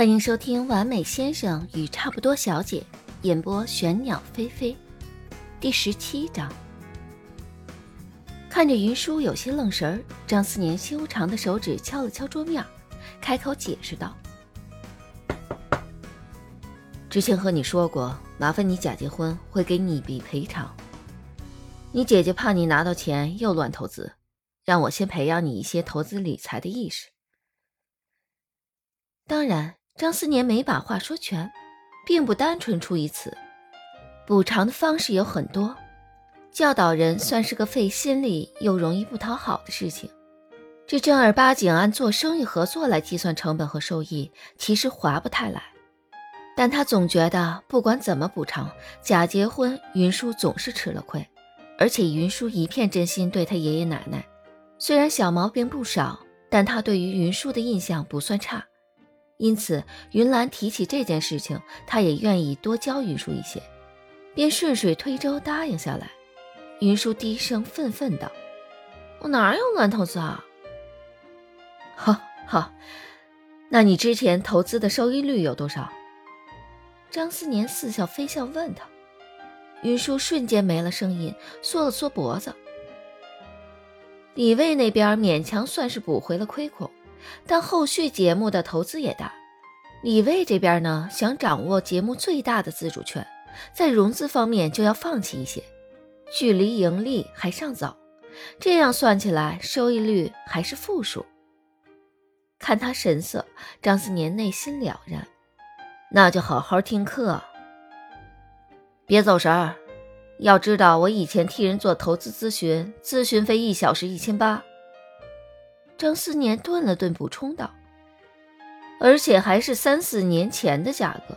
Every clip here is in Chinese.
欢迎收听《完美先生与差不多小姐》，演播玄鸟飞飞，第十七章。看着云舒有些愣神儿，张思年修长的手指敲了敲桌面，开口解释道：“之前和你说过，麻烦你假结婚会给你一笔赔偿。你姐姐怕你拿到钱又乱投资，让我先培养你一些投资理财的意识。”当然。张思年没把话说全，并不单纯出于此。补偿的方式有很多，教导人算是个费心力又容易不讨好的事情。这正儿八经按做生意合作来计算成本和收益，其实划不太来。但他总觉得不管怎么补偿，假结婚云舒总是吃了亏，而且云舒一片真心对他爷爷奶奶。虽然小毛病不少，但他对于云舒的印象不算差。因此，云兰提起这件事情，他也愿意多教云舒一些，便顺水推舟答应下来。云舒低声愤愤道：“我哪有乱投资啊？”“好，好，那你之前投资的收益率有多少？”张思年似笑非笑问他。云舒瞬间没了声音，缩了缩脖子。李卫那边勉强算是补回了亏空。但后续节目的投资也大，李卫这边呢想掌握节目最大的自主权，在融资方面就要放弃一些，距离盈利还尚早，这样算起来收益率还是负数。看他神色，张思年内心了然，那就好好听课，别走神儿。要知道我以前替人做投资咨询，咨询费一小时一千八。张思年顿了顿，补充道：“而且还是三四年前的价格。”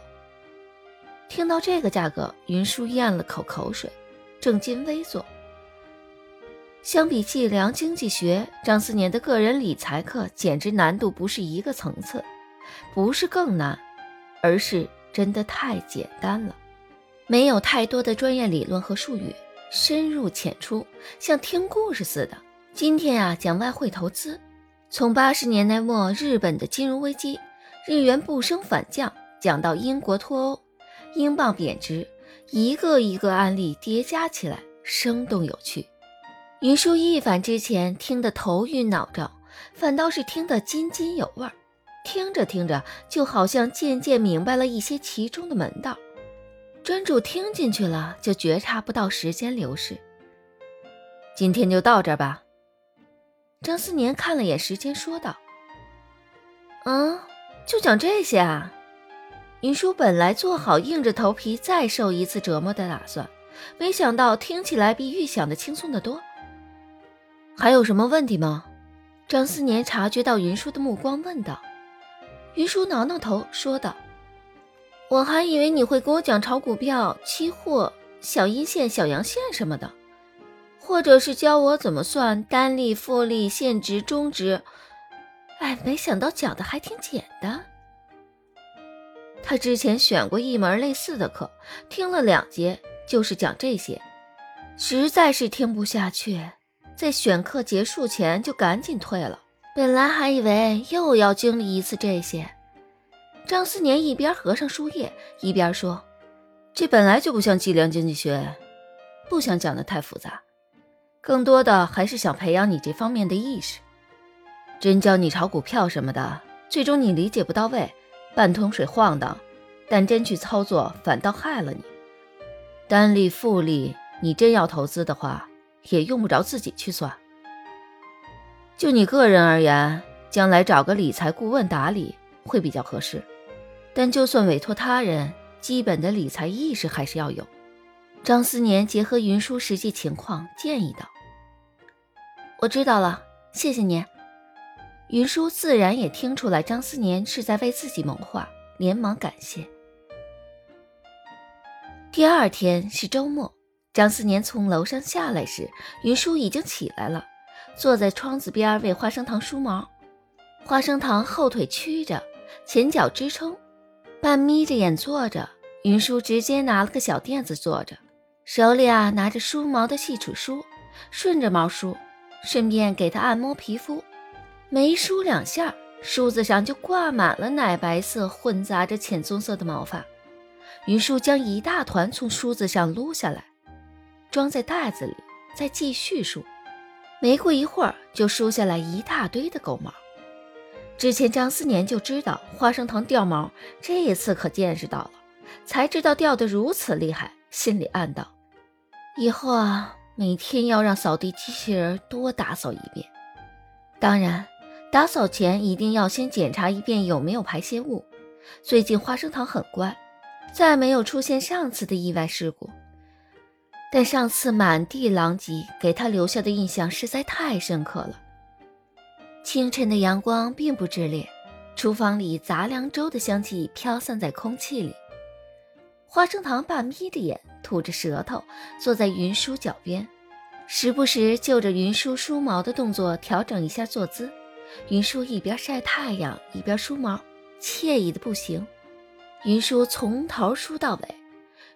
听到这个价格，云舒咽了口口水，正襟危坐。相比计量经济学，张思年的个人理财课简直难度不是一个层次，不是更难，而是真的太简单了，没有太多的专业理论和术语，深入浅出，像听故事似的。今天啊，讲外汇投资。从八十年代末日本的金融危机，日元不升反降，讲到英国脱欧，英镑贬值，一个一个案例叠加起来，生动有趣。云舒一反之前听得头晕脑胀，反倒是听得津津有味儿。听着听着，就好像渐渐明白了一些其中的门道。专注听进去了，就觉察不到时间流逝。今天就到这儿吧。张思年看了眼时间，说道：“嗯，就讲这些啊。”云舒本来做好硬着头皮再受一次折磨的打算，没想到听起来比预想的轻松得多。还有什么问题吗？张思年察觉到云舒的目光，问道。云舒挠挠头，说道：“我还以为你会给我讲炒股票、期货、小阴线、小阳线什么的。”或者是教我怎么算单利、复利、现值、终值，哎，没想到讲的还挺简单。他之前选过一门类似的课，听了两节，就是讲这些，实在是听不下去，在选课结束前就赶紧退了。本来还以为又要经历一次这些。张思年一边合上书页，一边说：“这本来就不像计量经济学，不想讲的太复杂。”更多的还是想培养你这方面的意识。真教你炒股票什么的，最终你理解不到位，半桶水晃荡；但真去操作，反倒害了你。单利、复利，你真要投资的话，也用不着自己去算。就你个人而言，将来找个理财顾问打理会比较合适。但就算委托他人，基本的理财意识还是要有。张思年结合云舒实际情况建议道。我知道了，谢谢您。云舒自然也听出来张思年是在为自己谋划，连忙感谢。第二天是周末，张思年从楼上下来时，云舒已经起来了，坐在窗子边为花生糖梳毛。花生糖后腿屈着，前脚支撑，半眯着眼坐着。云舒直接拿了个小垫子坐着，手里啊拿着梳毛的细齿梳，顺着毛梳。顺便给他按摩皮肤，没梳两下，梳子上就挂满了奶白色混杂着浅棕色的毛发。云舒将一大团从梳子上撸下来，装在袋子里，再继续梳。没过一会儿，就梳下来一大堆的狗毛。之前张思年就知道花生糖掉毛，这一次可见识到了，才知道掉得如此厉害，心里暗道：以后啊，每天要让扫地机器人多打扫一遍。当然，打扫前一定要先检查一遍有没有排泄物。最近花生糖很乖。再没有出现上次的意外事故，但上次满地狼藉给他留下的印象实在太深刻了。清晨的阳光并不炽烈，厨房里杂粮粥的香气飘散在空气里。花生糖半眯着眼，吐着舌头，坐在云舒脚边，时不时就着云舒梳毛的动作调整一下坐姿。云舒一边晒太阳一边梳毛，惬意的不行。云舒从头梳到尾，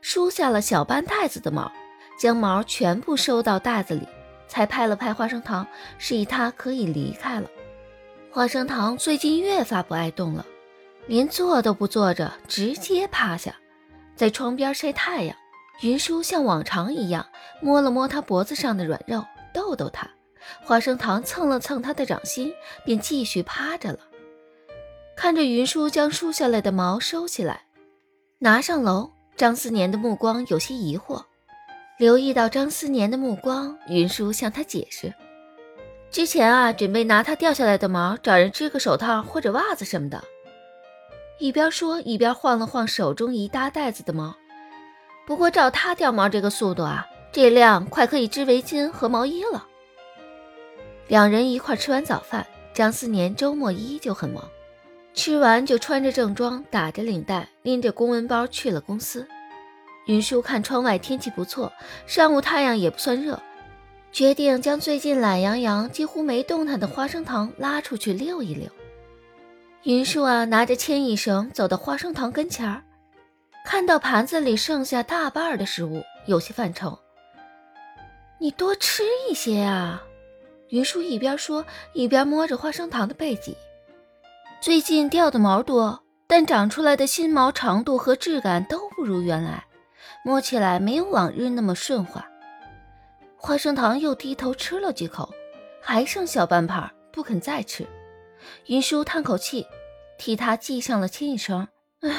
梳下了小半袋子的毛，将毛全部收到袋子里，才拍了拍花生糖，示意他可以离开了。花生糖最近越发不爱动了，连坐都不坐着，直接趴下，在窗边晒太阳。云舒像往常一样摸了摸他脖子上的软肉，逗逗他。花生糖蹭了蹭他的掌心，便继续趴着了。看着云舒将梳下来的毛收起来，拿上楼。张思年的目光有些疑惑，留意到张思年的目光，云舒向他解释：“之前啊，准备拿他掉下来的毛找人织个手套或者袜子什么的。”一边说一边晃了晃手中一大袋子的毛。不过照他掉毛这个速度啊，这量快可以织围巾和毛衣了。两人一块吃完早饭，张思年周末依旧很忙。吃完就穿着正装，打着领带，拎着公文包去了公司。云舒看窗外天气不错，上午太阳也不算热，决定将最近懒洋洋、几乎没动弹的花生糖拉出去溜一溜。云舒啊，拿着牵引绳走到花生糖跟前儿，看到盘子里剩下大半的食物，有些犯愁：“你多吃一些啊！”云舒一边说，一边摸着花生糖的背脊。最近掉的毛多，但长出来的新毛长度和质感都不如原来，摸起来没有往日那么顺滑。花生糖又低头吃了几口，还剩小半盘，不肯再吃。云舒叹口气，替他系上了牵引绳。唉，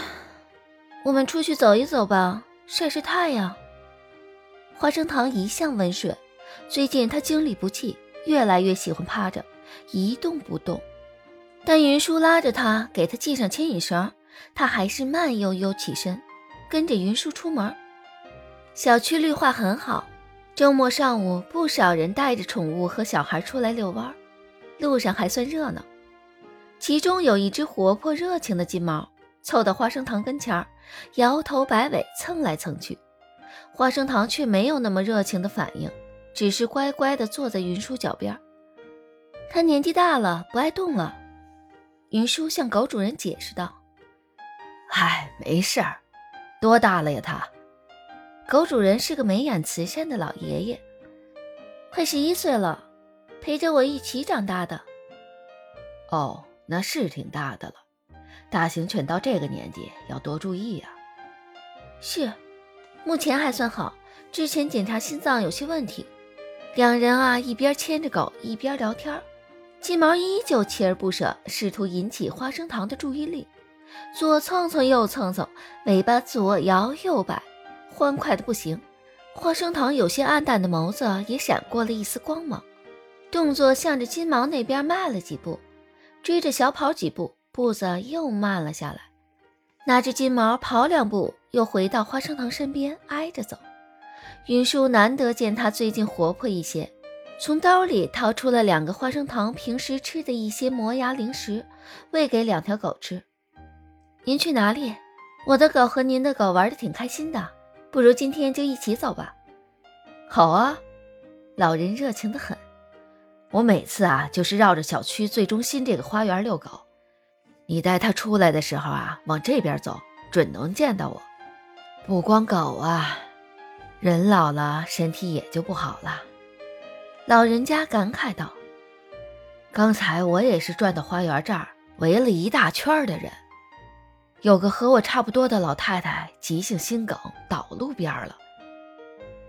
我们出去走一走吧，晒晒太阳。花生糖一向温顺，最近他精力不济，越来越喜欢趴着，一动不动。但云舒拉着他，给他系上牵引绳，他还是慢悠悠起身，跟着云舒出门。小区绿化很好，周末上午不少人带着宠物和小孩出来遛弯，路上还算热闹。其中有一只活泼热情的金毛，凑到花生糖跟前儿，摇头摆尾蹭来蹭去。花生糖却没有那么热情的反应，只是乖乖地坐在云舒脚边。他年纪大了，不爱动了。云舒向狗主人解释道：“唉，没事儿，多大了呀？他。”狗主人是个眉眼慈善的老爷爷，快十一岁了，陪着我一起长大的。哦，那是挺大的了。大型犬到这个年纪要多注意呀。是，目前还算好。之前检查心脏有些问题。两人啊，一边牵着狗，一边聊天。金毛依旧锲而不舍，试图引起花生糖的注意力，左蹭蹭，右蹭蹭，尾巴左摇右摆，欢快的不行。花生糖有些暗淡的眸子也闪过了一丝光芒，动作向着金毛那边迈了几步，追着小跑几步，步子又慢了下来。拿着金毛跑两步，又回到花生糖身边挨着走。云舒难得见他最近活泼一些。从兜里掏出了两个花生糖，平时吃的一些磨牙零食，喂给两条狗吃。您去哪里？我的狗和您的狗玩的挺开心的，不如今天就一起走吧。好啊，老人热情的很。我每次啊，就是绕着小区最中心这个花园遛狗。你带它出来的时候啊，往这边走，准能见到我。不光狗啊，人老了身体也就不好了。老人家感慨道：“刚才我也是转到花园这儿，围了一大圈的人。有个和我差不多的老太太急性心梗倒路边了。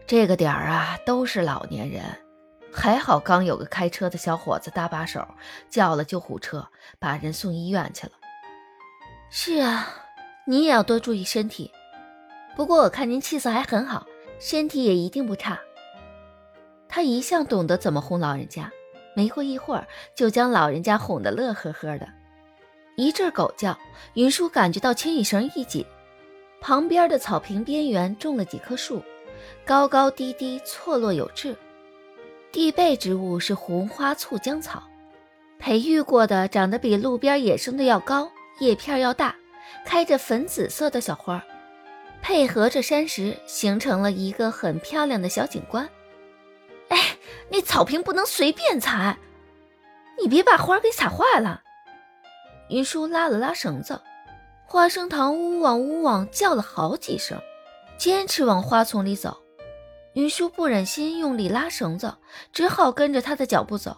这个点儿啊，都是老年人。还好刚有个开车的小伙子搭把手，叫了救护车，把人送医院去了。是啊，你也要多注意身体。不过我看您气色还很好，身体也一定不差。他一向懂得怎么哄老人家，没过一会儿就将老人家哄得乐呵呵的。一阵狗叫，云舒感觉到牵引绳一紧，旁边的草坪边缘种了几棵树，高高低低，错落有致。地被植物是红花醋浆草，培育过的，长得比路边野生的要高，叶片要大，开着粉紫色的小花，配合着山石，形成了一个很漂亮的小景观。哎，那草坪不能随便踩，你别把花给踩坏了。云舒拉了拉绳子，花生糖呜汪呜汪叫了好几声，坚持往花丛里走。云舒不忍心用力拉绳子，只好跟着他的脚步走。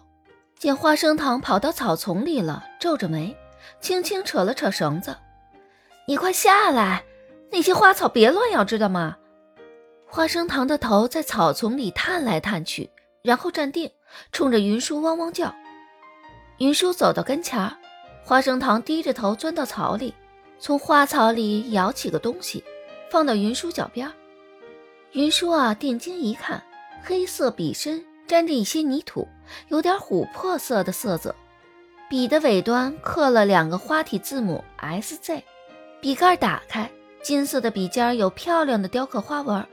见花生糖跑到草丛里了，皱着眉，轻轻扯了扯绳子：“你快下来，那些花草别乱咬，知道吗？”花生糖的头在草丛里探来探去，然后站定，冲着云舒汪汪叫。云舒走到跟前，花生糖低着头钻到草里，从花草里舀起个东西，放到云舒脚边。云舒啊，定睛一看，黑色笔身沾着一些泥土，有点琥珀色的色泽。笔的尾端刻了两个花体字母 S Z。笔盖打开，金色的笔尖有漂亮的雕刻花纹，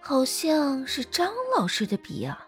好像是张老师的笔啊。